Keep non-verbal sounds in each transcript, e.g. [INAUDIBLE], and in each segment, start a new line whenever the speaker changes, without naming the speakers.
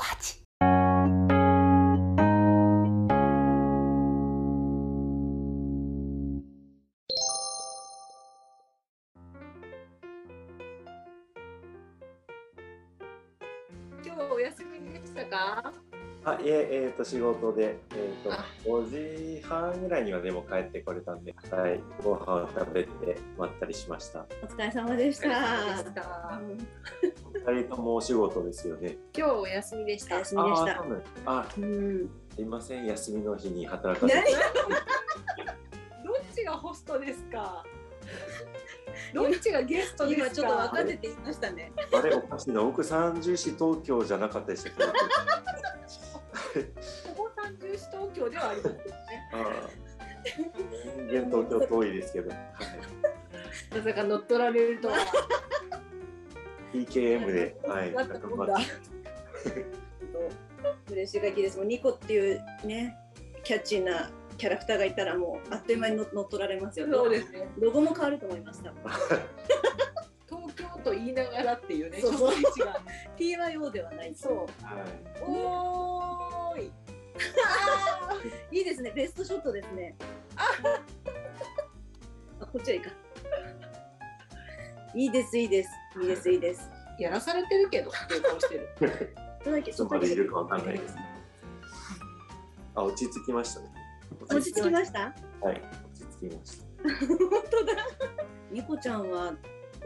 コハチ
今日お休みでしたか？
あいえ、えー、と仕事で、えー、と
あ。
5時半ぐらいにはでも帰ってこれたんで、はい、ご飯を食べてまったりしました。
お疲れ様でした
二人ともお仕事ですよね。
今日お休みでした。
お休みでした。
あうすいません、休みの日に働かせて。
何？
どっちがホストですか？どっちがゲストですか？
今ちょっと分かっていましたね。
あれおかしいな、僕三重市東京じゃなかったでしたっけ？ど。
ここ三重市東京ではありますよね。[LAUGHS]
あー。全然東京遠いですけど、はい、
まさか乗っ取られるとは
PKM で、はい、
なったもんだ
嬉しい限りです。もうニコっていうねキャッチーなキャラクターがいたらもうあっという間に乗乗っ取られますよね。
そうですね。
ロゴも変わると思いました
東京と言いながらっていうね
そう。そう TYO ではない
そう。
はい。[LAUGHS]
おー。い
いいですね。ベストショットですね。あこっちはいいかいいですいいです。いいですい。いです。
やらされてるけどっていう顔してる。
ちょっとだけ
いつまでいるかわかんないです。あ、落ち着きましたね。
落ち着きました？
はい、落ち着きました。[LAUGHS]
本当だ。ニコちゃんは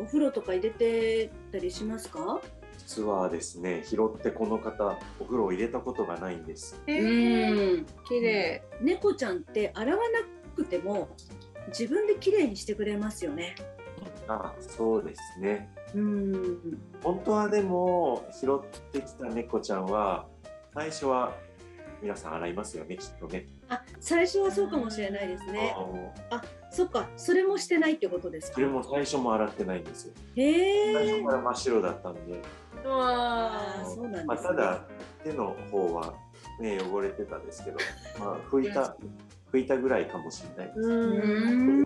お風呂とか入れてたりしますか？
実はですね、拾ってこの方、お風呂を入れたことがないんです。
え
う
ー、
ん。
綺麗。
猫ちゃんって洗わなくても自分で綺麗にしてくれますよね
あ、そうですね。
うん。
本当はでも、拾ってきた猫ちゃんは、最初は皆さん洗いますよね、きっとね。
あ最初はそうかもしれないですね。
あの
そっかそれもしてないってことですか？
それも最初も洗ってないんですよ。
へ
最
え
初から真っ白だったんで、
あ
わ
ーそうなんです、ね。
まあ、ただ手の方はね汚れてたんですけど、まあ、拭いた [LAUGHS] 拭いたぐらいかもしれないです。
うん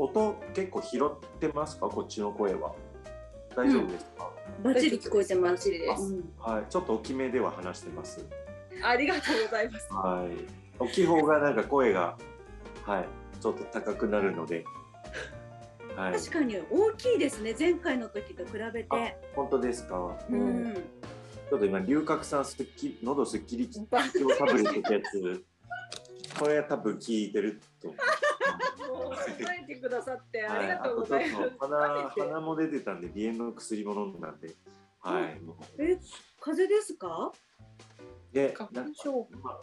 音結構拾ってますか？こっちの声は。大丈夫ですか、
バッチリ聞こえてます。うん
はい。ちょっと大きめでは話してます。
ありがとうございます。
はい。大きい方がなんか声がはい。ちょっと高くなるので。はい。
確かに大きいですね。前回の時と比べ
あ
て
本当ですか、
うん。
ちょっと今龍角散すっきり喉すっきり今
バ
日タブレットってやつこれ多分聞いてると思う
もう支えてくださってありがとうございます。
と鼻鼻も出てたんで鼻炎の薬も飲んだんで。はい、もう。
え風邪ですか？
で
花粉症。
まあ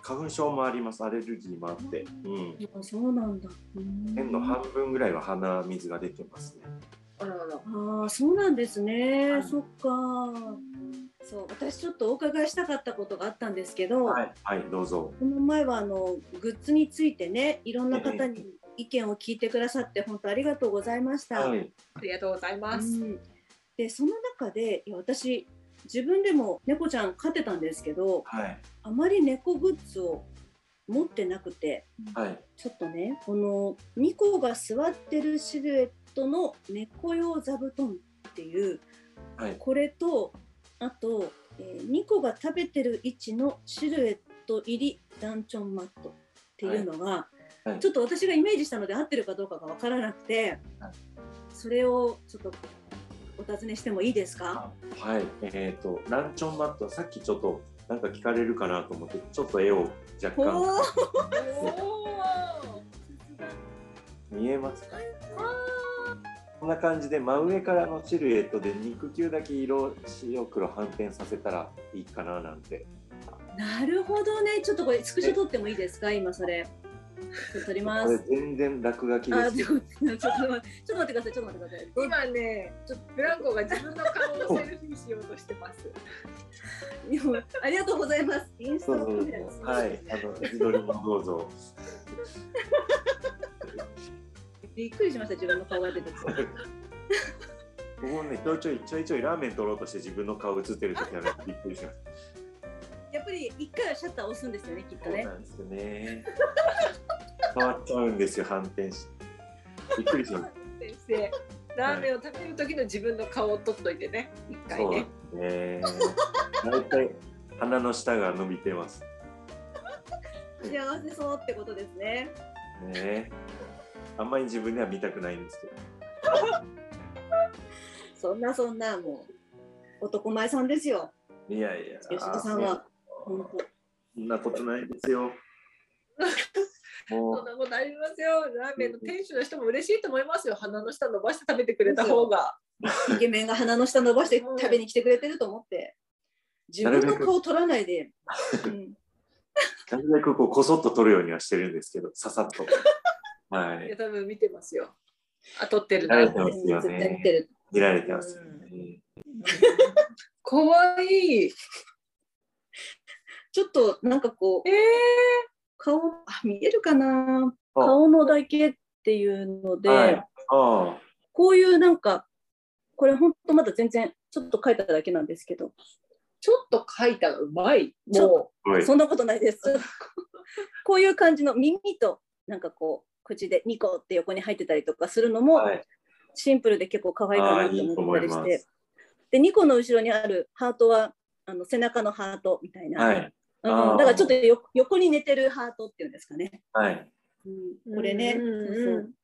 花粉症もあります。アレルギーもあって、うん、
あそうなんだ。うん。
年の半分ぐらいは鼻水が出てますね。
あららら。
ああそうなんですね、
はい。
そっか。そう私ちょっとお伺いしたかったことがあったんですけど、
はい、はい、どうぞ。
この前はあのグッズについてねいろんな方に意見を聞いてくださって本当ありがとうございました。
はい。
ありがとうございます、
うん。でその中でいや私自分でも猫ちゃん飼ってたんですけど
はい。
あまり猫グッズを持ってなくて
はい。
ちょっとねこのニコが座ってるシルエットの猫用座布団っていう
はい。
これとあと、えー、ニコが食べてる位置のシルエット入りランチョンマットっていうのが、
はい。
ちょっと私がイメージしたので合ってるかどうかが分からなくて、
はい。
それをちょっとお尋ねしてもいいですか？
はい。えっ、とランチョンマットさっきちょっとなんか聞かれるかなと思ってちょっと絵を若干。
おー。
お [LAUGHS]
見えますか？こんな感じで真上からのシルエットで肉球だけ色白黒反転させたらいいかななんて。
なるほどね。ちょっとこれスクショ撮ってもいいですか？今それ撮りま
これ
す
全然落書き
あ
です
ちょっとちょっと待ってくださいちょっと待って。ください
ー今ねちょっとブランコが自分の顔をセルフィーしようとしてます。
ありがとうございます。インスタの
はい。あの自撮りもどうぞ。
びっくりしました自分の顔が出てきて。
僕もねちょいちょいちょいちょいラーメン取ろうとして自分の顔映ってる時はねびっくりします。
やっぱり一回はシャッター押すんですよねきっと
そう
ね
なんですよね変わっちゃうんですよ反転しびっくりします
先生ラーメンを食べる時の自分の顔を撮っといてね一回
そう
ね
ね大体鼻の下が伸びてます。
幸せそうってことですね。
ねえ。あんまり自分では見たくないんですけど。
そんなそんなもう男前さんですよ。
いやいや。
吉田さんは。本当
そんなことないですよ。[LAUGHS]
そ
も
んなことありますよ。ラーメンの店主の人も嬉しいと思いますよ。鼻の下伸ばして食べてくれた方が。
イケメンが鼻の下伸ばして食べに来てくれてると思って。自分の顔取らないで。うん
う、なるべくこうこそっと取るようにはしてるんですけど、ささっと。[LAUGHS] はい
や、。多分見てますよ。あ、撮ってる
慣れ
な。
てますよ
絶対見
ね。
てる。
見られてますよね。
かわいい。
ちょっとなんかこう
えー、
顔あ見えるかな？
あ
顔のだけっていうので、
はい。
こういうなんかこれ本当まだ全然ちょっと書いただけなんですけど
ちょっと書いたらうまい。も
すごい。
そんなことないです。[LAUGHS] こういう感じの耳となんかこう口でニコって横に入ってたりとかするのも
はい。
シンプルで結構可愛いかなと思ったりして
思い。
でニコの後ろにあるハートはあの背中のハートみたいな、
はい。
うん、だからちょっとよ横に寝てるハートっていうんですかね。
はい。
うん、これね、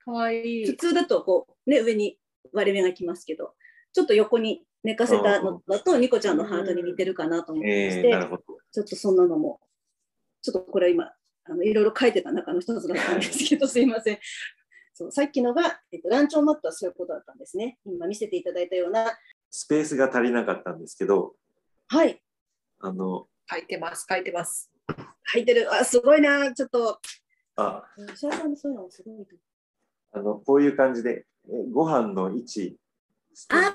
かわいい。
普通だとこう、ね、上に割れ目がきますけどちょっと横に寝かせたのだとニコちゃんのハートに似てるかなと思ってまし
えー、
て、
なるほど。
ちょっとそんなのもちょっとこれは今あのいろいろ書いてた中の一つだったんですけど [LAUGHS] すいません。そうさっきのが、えっと、ランチョンマットはそういうことだったんですね。今見せていただいたような、
スペースが足りなかったんですけど、
はい、
あの、
書いてます。書いてます。
入ってる。あ、すごいな。ちょっと、
あ、
石原さんのそういうのもすごいと。
あの、こういう感じで、えご飯の位置、
あ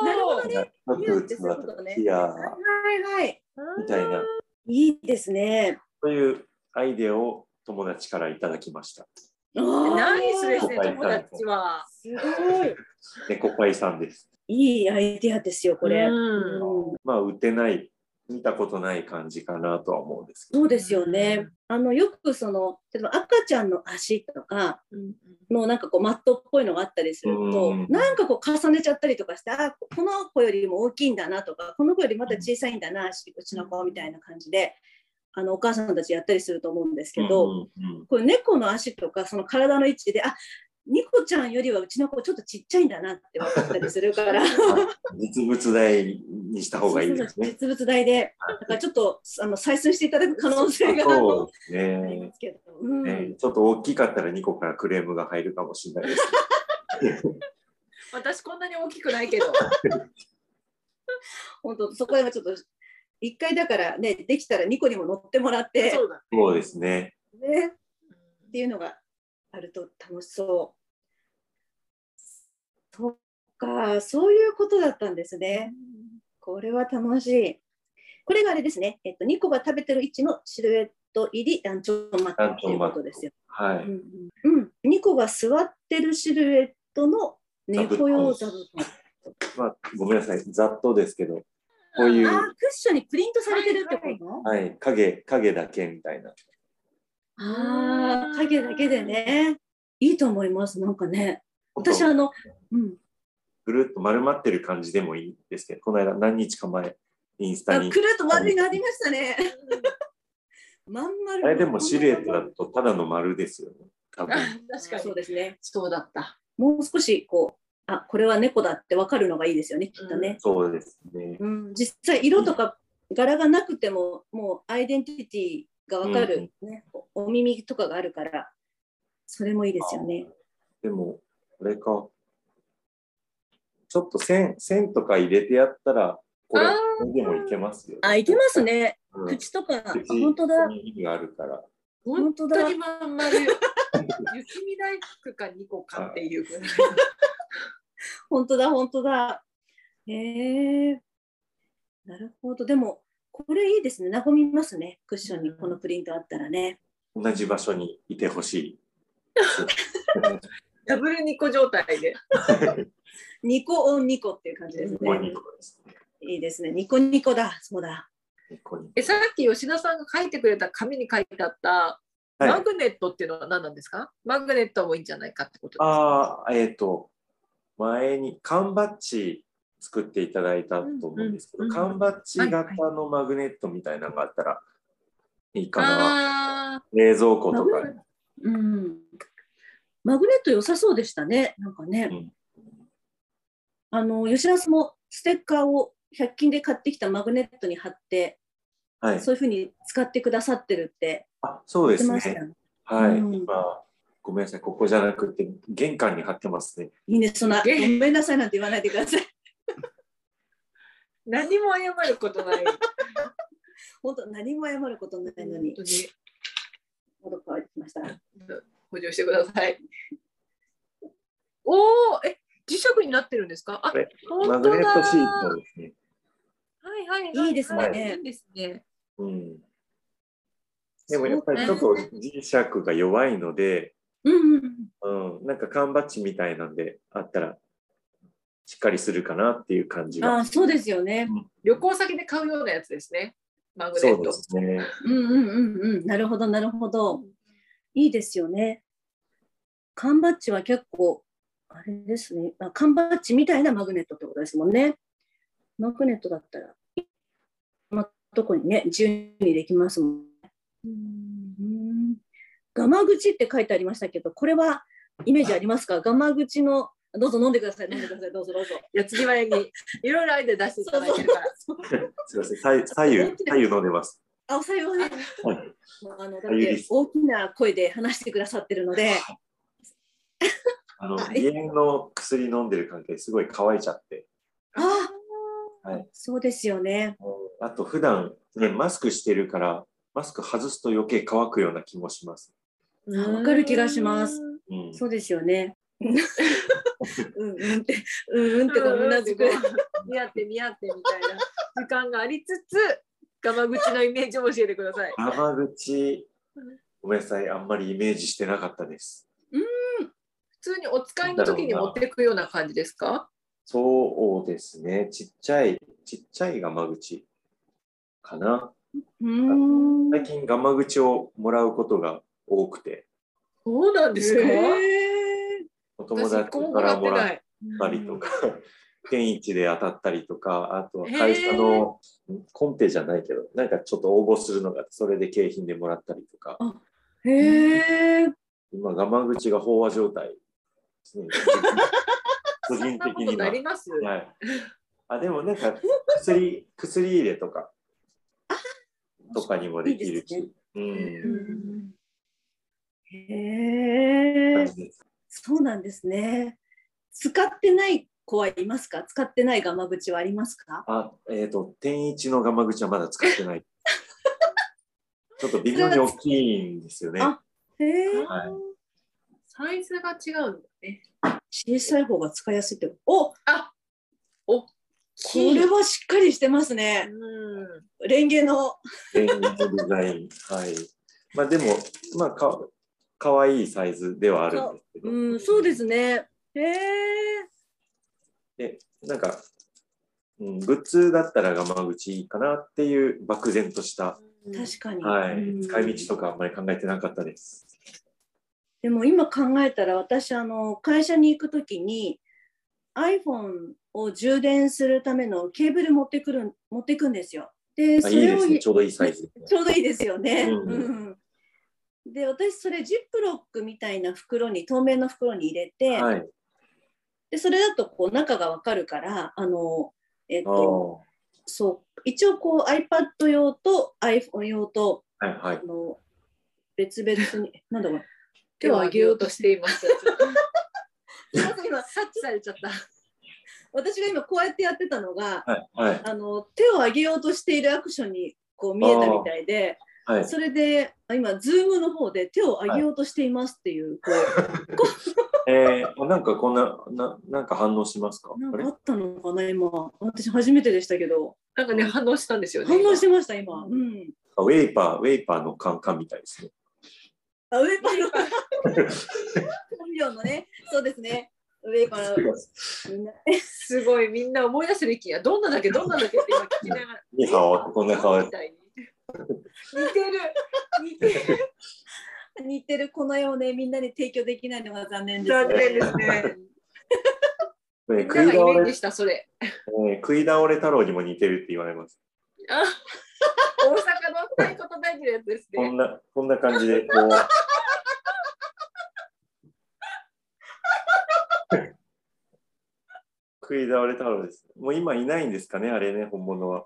お
なるほどね。
よくつながティア
はいはいはい。
みたいな、
いいですね。
そういうアイデアを友達からいただきました。
ナイスですね、
はい
友達は。
すごい。
猫パイさんです。
いいアイデアですよ、これ。
まあ、打てない、見たことない感じかなとは思うんですけど。
そうですよね。あのよくその例えば赤ちゃんの足とか
うん
のなんかこうマットっぽいのがあったりすると、
うん
なんかこう重ねちゃったりとかして、あこの子よりも大きいんだなとか、この子よりまだ小さいんだな、足うちの子みたいな感じで、あのお母さんたちやったりすると思うんですけど、
うんうんうん
これ猫の足とかその体の位置で、あニコちゃんよりはうちの子ちょっとちっちゃいんだなって分かったりするから。[LAUGHS]
実物大にした方がいいですね。
実物大で、だからちょっとあの採寸していただく可能性があ [LAUGHS]
そう
の
です
ありま
ね。
すけど、うん
ねちょっと大きかったら2個からクレームが入るかもしれないです。[LAUGHS]
私こんなに大きくないけど。
本当そこはちょっと一回だからねできたらニコにも乗ってもらって
そうだ。
そうですね。
ねっていうのがあると楽しそう。そっかそういうことだったんですね。これは楽しい。これがあれですね。えっとニコが食べてる位置のシルエット入りランチョンマットっていうことですよ。
はい。
うんうんうん、ニコが座ってるシルエットの猫用座布団。
まあ、ごめんなさい。ざっとですけど、こういう、
あークッションにプリントされてるってこと、
はい、影、影だけみたいな。
ああ、影だけでね。いいと思います。なんかね。私あの、うん。
ぐるっと丸まってる感じでもいいですけど、この間何日か前、インスタに
あく。るっと丸いがありましたね。まん丸。
あれでもシルエットだとただの丸ですよね。多分。
あ確かに。
そうですね。
そうだった。
もう少しこう、あ、これは猫だってわかるのがいいですよね、きっとね。
そうですね。
うん、実際色とか柄がなくても、もうアイデンティティがわかる、ねおお耳とかがあるから、それもいいですよね。
でも、これか。ちょっと線、線とか入れてやったら、これでもいけますよ、
あ、いけます。ね。
うん、
口とか、本当だ。
に意味があるから。
本
本当だ
当にまん丸。[LAUGHS] 雪見大福か2個かっていうぐらい。[LAUGHS]
本当だ、本当だ。へえ。なるほど。でも、これいいですね。和みますね。クッションにこのプリントあったらね。
同じ場所にいてほしい。[LAUGHS]
ダブル2個状態で。[LAUGHS]
ニコオンニコっていう感じです
ニコ
ね。
ニコですね。
いいですね。ニコニコだ。そうだ。
ニコニコ
えさっき吉田さんが書いてくれた紙に書いてあった
はい、
マグネットっていうのは何なんですか、マグネットもいいんじゃないかってことですか？
ああ、えっ、と、前に缶バッジ作っていただいたと思うんですけど、
うんうん
缶バッジ型のマグネットみたいなのがあったらいいかな。
あ
冷蔵庫とか
うん。マグネット良さそうでしたね。なんかね。
うん
あの吉田さんもステッカーを100均で買ってきたマグネットに貼って、
はい。
そういうふうに使ってくださってるって
あそうですね。
よ。
はい。
うん
今、ごめんなさい。ここじゃなくて、玄関に貼ってますね。
いいね、そんな、ご
え
めんなさいなんて言わないでください。
何も謝ることない。[LAUGHS]
本当、何も謝ることないのに
本、当に
喉乾いてきました。
補助してください。おお、え、磁石になってるんですか？あ
これ、
本
マグネ。ットシートですね。
はいはいはいはい。
いいです
ね
いいですね。
うん。でもやっぱりちょっと磁石が弱いので、
うんうん
うん、なんか缶バッジみたいなんであったら、しっかりするかなっていう感じが。
あ、そうですよね。
旅行先で買うようなやつですね。マグネット
そうで。すね。
うんうんうんうん。なるほど、なるほど。いいですよね。缶バッジは結構、あれですね。あ缶バッジみたいなマグネットってことですもんね。マグネットだったら、まあ、どこにね、自由にできますもんね。うんガマ口って書いてありましたけど、これはイメージありますか？ガマ口の、どうぞ飲んでください、飲んでください、どうぞどうぞ。
やつぎ早にいろいろアイデア出していただいてるから。
すいません。左左右、左右飲んでます。
あ、おさようね。
はい。
あのだって大きな声で話してくださってるので、
あの、
はい
鼻炎の薬飲んでる関係、すごい乾いちゃって。
あ
はい。
そうですよね。
あと、普段ね、マスクしてるから、マスク外すと余計乾くような気もします。
わかる気がします
うん。
そうですよね。うんうんって、うんうんってこううなずく。
見合って見合ってみたいな時間がありつつ、ガマ口のイメージを教えてください。
生口、ごめんなさい。あんまりイメージしてなかったです。
普通にお使いの時に持っていくような感じですか？
そうですね。ちっちゃい、ちっちゃいガマ口かな。
うーん。
最近ガマ口をもらうことが多くて、
そうなんですか、
へー
お友達からもらっ。たりとか、天一 [LAUGHS] で当たったりとか、あとは会社のコンペじゃないけど、なんかちょっと応募するのがそれで景品でもらったりとか、
へえ。
今、ガマ口が飽和状態ですね。[LAUGHS] 個人的には。
なります、
はい。あ、でもなんか薬、薬入れとか、とかにもできる
いいですね
し。うん。
へえそうなんですね。使ってない子はいますか？使ってないガマ口はありますか？
あ、えっ、と、天一のガマ口はまだ使ってない。[LAUGHS] ちょっと微妙に大きいんですよね。
あへえ。
はい
サイズが違うんだね。
小さい方が使いやすいって。おこ
あお
れはしっかりしてますね。
うん
レンゲの。
レンジのデザイン。はい。まあでも、まあか、かわいいサイズではあるんですけど。
うん、そうですね。へえ。
で、なんか、うん、グッズだったらガマ口いいかなっていう漠然とした、
確かに。
はい、
うん
使い道とかあんまり考えてなかったです。
でも今考えたら私あの会社に行くときに iPhone を充電するためのケーブル持ってくる持ってくんですよ。で
あ
それを
いいですね。ちょうどいいサイズ。
ちょうどいいですよね。
うん
うんで私それジップロックみたいな袋に透明の袋に入れて、
はい。
でそれだとこう中がわかるからあのえっ
あ
と
ー
そう一応こう iPad 用と iPhone 用と
はいはい
あ。の別々になんだろう [LAUGHS]
手を上げようとしています。
ま [LAUGHS] ず今
察知されちゃった。
私が今こうやってやってたのが
はいはい。
あの手を上げようとしているアクションにこう見えたみたいで
はい。
それであ今ズームの方で手を上げようとしていますっていう、[LAUGHS] こ
えー、なんかこんな、ななんか反応しますか？
なんかあったのかな今。私初めてでしたけど。
なんかね、反応したんですよね。
反応してました今、うん、
ウェイパー、ウェイパーのカンカンみたいですね。
あウェイパーの。本名のね。そうですね。ウェイパー。のみんな
すごい、みんな思い出してる気が、どんなだっけ、どんなだっけ？って今聞きながら。
ニハオこんな顔
みたいに。似てる。似てる。
似てる。この絵をねみんなに提供できないのが残念です
残念ですね。
これ
みんながイ
食い倒れ
たそれ。
えー食い倒れ太郎にも似てる。って言われます。
あ大阪の太鼓叩いてる。やつですね。
こんな、こんな感じで、こう。食い倒れ太郎です。もう今いないんですかね、あれね、本物は。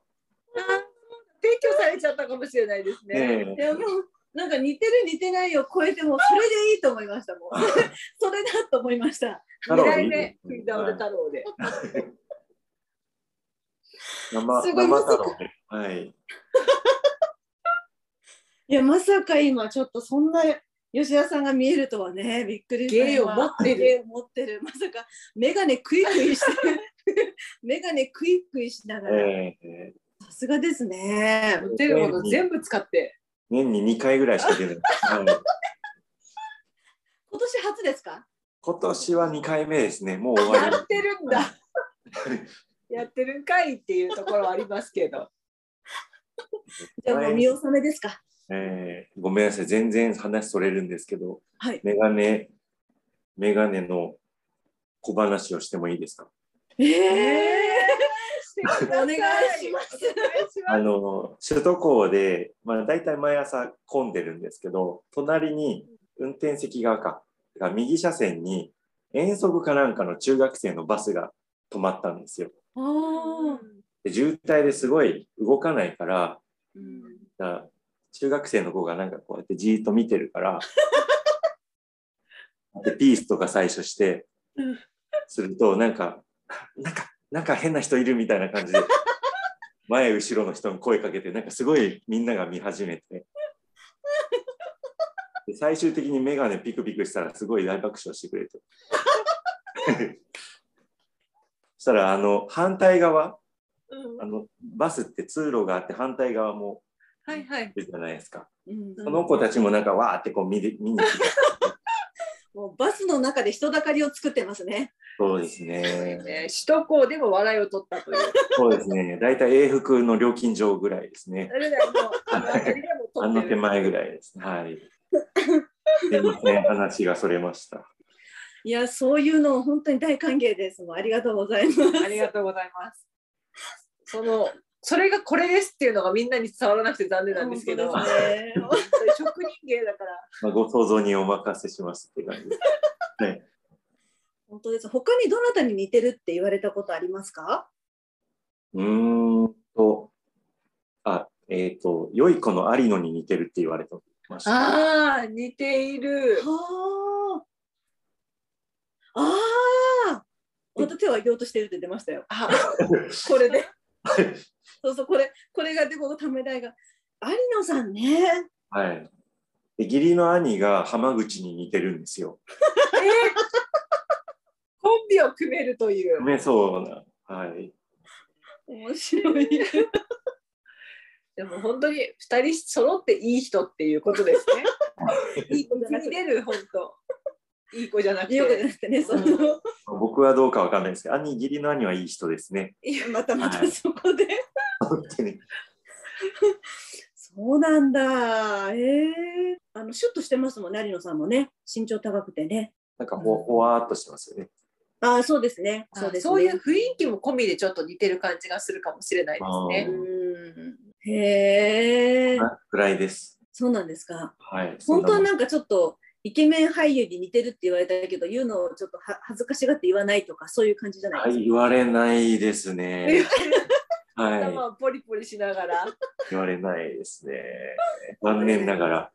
ちゃったかもしれないですね。
ね
いやもうなんか似てる似てないを超えてもそれでいいと思いましたもん。[LAUGHS] それだと思いました。
二代目食い倒れ太郎で。
生
すごい
生太郎で。はい。[LAUGHS]
いやまさか今ちょっとそんな吉田さんが見えるとはねびっくりした
芸を持ってる
芸を持ってるまさか眼鏡クイクイして [LAUGHS] 眼鏡クイクイしながら
えー
さすがですね。
持ってるもの全部使って。
年に2回ぐらいしか出ない。はい、
今年初ですか？
今年は2回目ですね。もう終わり
やっ。てるんだ。やってるんかいっていうところはありますけど。[LAUGHS]
じゃあもう見納めですか？
えーごめんなさい、全然話それるんですけど、
はい。
メガネ、メガネの小話をしてもいいですか？
ええ
してくださ
お願いします
お願いし
あ
ます。
の、首都高で、まあ大体毎朝混んでるんですけど、隣に運転席側か、が右車線に遠足かなんかの中学生のバスが止まったんですよ。
ああ。
で渋滞ですごい動かないから、
うん
だから中学生の子がなんかこうやってじーっと見てるから、[LAUGHS] でピースとか最初して
うん、
すると、なんか、なんか、なんか変な人いるみたいな感じで、[LAUGHS] 前後ろの人に声かけて、なんかすごいみんなが見始めて、で最終的にメガネピクピクしたらすごい大爆笑してくれて。[LAUGHS] そしたら、あの、反対側、
うん
あの、バスって通路があって反対側も
はいはい。
じゃないですか。
うん
その子たちもなんかわーってこう見に見に来て、[LAUGHS]
もうバスの中で人だかりを作ってますね。
そうですね。
ね首都高でも笑いを取ったという。
そうですね。だいたい永福の料金所ぐらいですね
あの
手前ぐらいです。はい。すいません、話がそれました。
いや、そういうの本当に大歓迎です。もうありがとうございます。
ありがとうございます。そのそれがこれですっていうのがみんなに伝わらなくて残念なんですけど、
ね。
職人芸だから。
まあ、ご想像にお任せしますって感じです。はい。
本当です。他にどなたに似てるって言われたことありますか？
うーんと、あ、えっ、と、良い子の有野に似てるって言われてました。
ああ似ている。
はあ。ああ。また手を挙げようとしてるって出ましたよ。
あ
これで。[LAUGHS] そうそう、これ、これがで、このため台が。有野さんね。
はい。で義理の兄が浜口に似てるんですよ。
えービを組めるという。
ね、そうな。はい。
面白い。
でも本当に二人揃っていい人っていうことですね。いい子に出る本当。いい子じゃなくて。
よくじゃなくてね、その、
僕はどうかわかんないですけど、兄、義理の兄はいい人ですね。
またまたそこで。
本当に。
そうなんだ。ええあの、シュッとしてますもんね、有野さんもね。身長高くてね。
なんかほ、ほわーっとしてますよね。
ああ、そうですね。
そ
そううです、ね。
そういう雰囲気も込みでちょっと似てる感じがするかもしれないですね。
うん。へえ。
ぐらいです。
そうなんですか。
はい。
本当は
な
なんかちょっとイケメン俳優に似てるって言われたけど、言うのをちょっとは恥ずかしがって言わないとか、そういう感じじゃない
はい、
ですか。
言われないですね。は
頭をポリポリしながら。
い。言われないですね。残念ながら。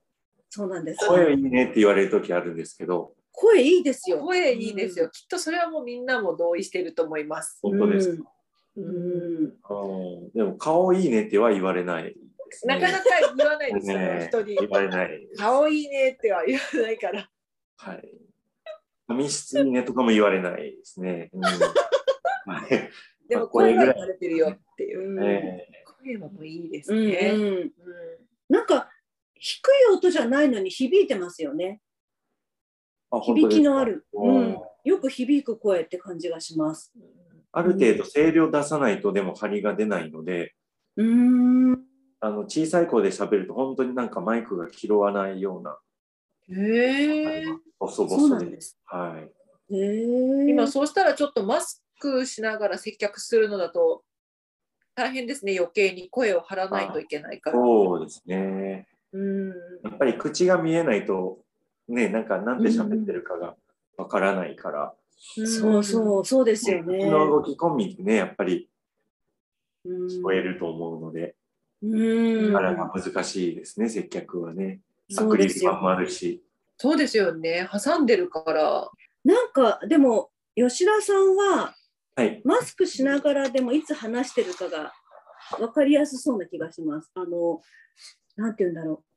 そうなんです。
声いいねって言われる時あるんですけど、
声いいですよ。
声いいですよ。きっとそれはもうみんなも同意してると思います。
本当ですか？
うん。うん
あーでも、顔いいねっては言われないね。
なかなか言わないですよ、
ね
人に。
言われない。
顔いいねっては言わないから。
はい。髪質いいねとかも言われないですね。うんはい [LAUGHS]
でも声は言われてるよっていう。
うん
え
声はもういいです
うん
ね。
うん
うん
なんか低い音じゃないのに響いてますよね。響きのある、うん。よく響く声って感じがします。
ある程度声量出さないとでも張りが出ないので、
うーん。
あの小さい声で喋ると本当になんかマイクが拾わないような、
へえ。
ボソボ
そう
ソで。
です。
はい。
今そうしたらちょっとマスクしながら接客するのだと大変ですね余計に声を張らないといけないから。
そうですね。
うん
やっぱり口が見えないと、ね、なんかなんで喋ってるかがわからないから、
そうそうそうですよね
口。の動き込みでね、やっぱり
うん
聞こえると思うので、
うん
あれが難しいですね、接客はね。ア
そうですよ
クリル板もあるし。
そうですよね挟んでるから。
なんかでも吉田さんは
はい。
マスクしながらでもいつ話してるかが分かりやすそうな気がします。あのなんて言うんだろう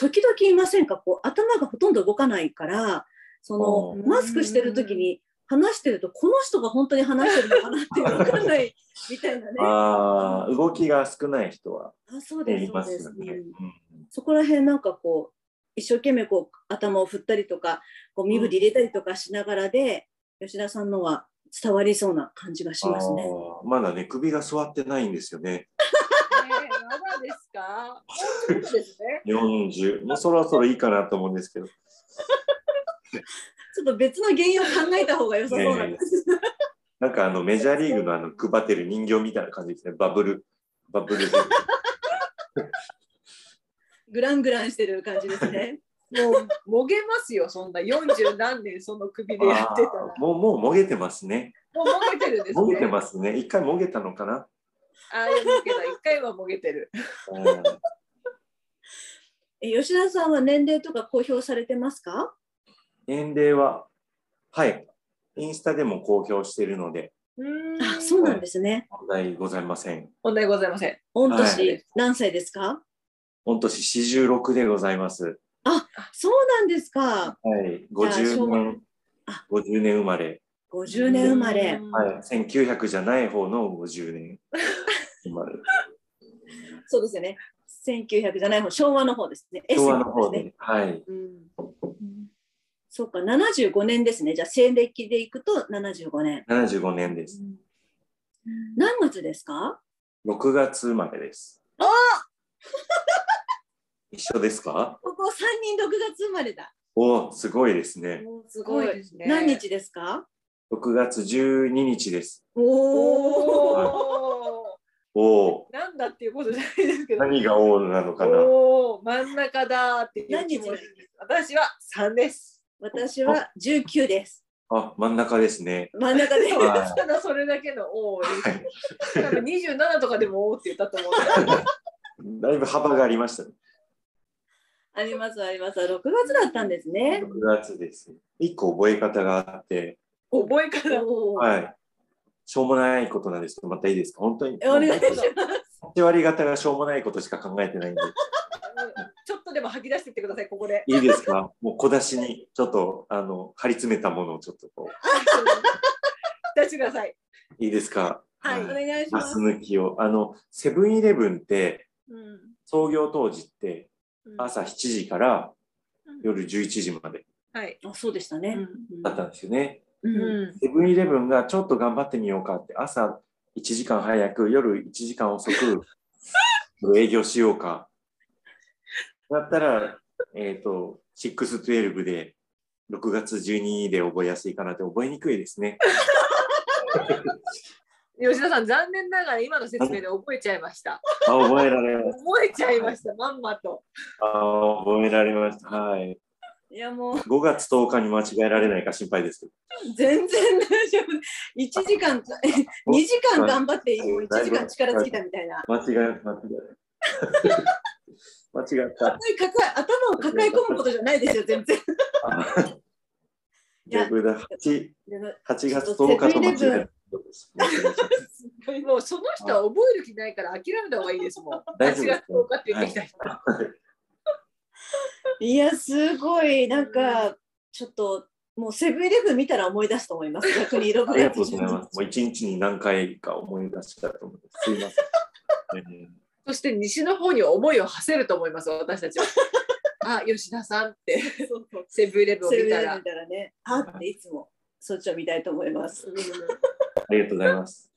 時々いませんか？こう頭がほとんど動かないからその
うん
マスクしてる時に話してるとこの人が本当に話してるのかなって分かんない [LAUGHS] みたいなね。
ああ、動きが少ない人は、
あそう
ね、
です
いま
そうですす。
よね。
そこら辺なんかこう一生懸命こう頭を振ったりとかこう身振り入れたりとかしながらで、吉田さんのは伝わりそうな感じがしますね。
まだね、首が座ってないんですよね。
ですか？もうちょっとですね。
40。もうそろそろいいかなと思うんですけど。[LAUGHS]
ちょっと別の原因を考えた方が良さそうなんです。
なんかあのメジャーリーグのあの配ってる人形みたいな感じですね。バブル。バブルで。[LAUGHS]
グラングランしてる感じですね。
もうもげますよそんな40何年その首でやってたら。
もう、もうもげてますね。
もうもげてるんですね。
もげてますね。一回もげたのかな。
ああいうもげた一回はもげてる。
うん
え吉田さんは年齢とか公表されてますか？
年齢は、はい。インスタでも公表しているので、
あ、そうなんですね。
問題ございません。
問題ございません。
御
は
年何歳ですか？
御年46でございます。
そうなんですか。
はい。
じゃあ昭
50
和
年
あ、
50年生まれ。
50年生まれ。
はい。1900じゃない方の50年生まれ。
そうですよね。1900じゃない方、昭和の方ですね。
昭和の方
ですね。
で。はい。
うんそうか、75年ですね。じゃあ西暦でいくと75年。
75年です。
何月ですか
？6月生まれです。
あ [LAUGHS]
一緒ですか？
ここ3人6月生まれだ。
おお、すごいですね。
すごいですね。
何日ですか
？6月12日です。
お
お
お。
なんだっていうことじゃないですけど。
何が王なのかな。
おお、真ん中だっていう気持ち
何
です。私は三です。
私は19です。
あ、真ん中ですね。
真ん中で。
はい
ただそれだけのおおです。
はい
多分二十七とかでもおおって言ったと思う。[LAUGHS]
だいぶ幅がありましたね。
ありますあります。6月だったんですね。
6月です。一個覚え方があって、
覚え方。
はい。しょうもないことなんですけど、またいいですか？本当に？
お願いします。
8割方がしょうもないことしか考えてないんで、[LAUGHS]
ちょっとでも吐き出してってください、ここで。
いいですか？もう小出しに、ちょっと、あの、張り詰めたものをちょっとこ
出してください。
う、いいですか？
はい
お願いします
ガス。抜きを。あの、セブンイレブンって、
うん
創業当時って、
うん
朝7時から夜11時まで
はい。
あ、そうでしたね。
だったんですよね。セブンイレブンがちょっと頑張ってみようかって、朝1時間早く、夜1時間遅く [LAUGHS] 営業しようか。だったら、えっ、と、612で6月12で覚えやすいかなって覚えにくいですね。[LAUGHS]
吉田さん、残念ながら今の説明で覚えちゃいました。
あ、覚えられまし [LAUGHS]
覚えちゃいました、まんまと。
た。あ、覚えられました。はい。
いやもう
5月10日に間違えられないか心配ですけど。
全然大丈夫。1時間、[LAUGHS] 2時間頑張って、もう1時間力尽きたみたいな。
間違え、間違え。間違った。
頭を抱え込むことじゃないですよ、全然。[LAUGHS]
あ逆だ。8,
でも
8月10日と間違えた。[LAUGHS]
もうその人は覚える気ないから諦めた方がいいですもん。
大丈夫です
間違って言ってきた人。
い [LAUGHS] や、すごい、なんか、ちょっと、もうセブンイレブン見たら思い出すと思います。[LAUGHS] 逆に6
ありがとう
月
ございます。もう一日に何回か思い出したと思います。すいません。え [LAUGHS]
そして西の方に思いを馳せると思います、私たちは。あ、吉田さんって、
そうそう
セブンイレブンを見たら
見。たらね、あっていつもそっちを見たいと思います。
ありがとうございます。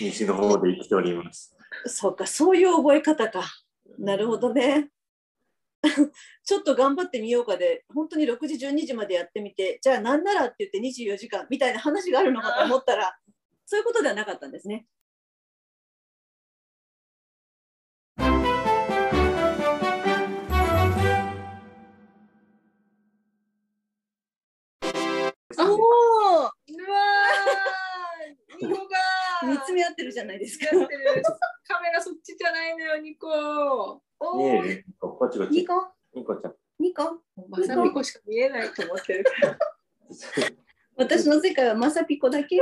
西の方で生きております。
そうか、そういう覚え方か。なるほどね。[LAUGHS] ちょっと頑張ってみようかで、本当に6時、12時までやってみて、じゃあなんならって言って24時間みたいな話があるのかと思ったら、そういうことではなかったんですね。
おおうわー [LAUGHS]
見つめ合ってるじゃないですか。
カメラそっちじゃないのよニコお
見え
ー
るこっちこっち。
ニコ、
ニコちゃん。
ニコ？
まさみこしか見えないと思ってるから [LAUGHS]
私の世界はまさピコだけ。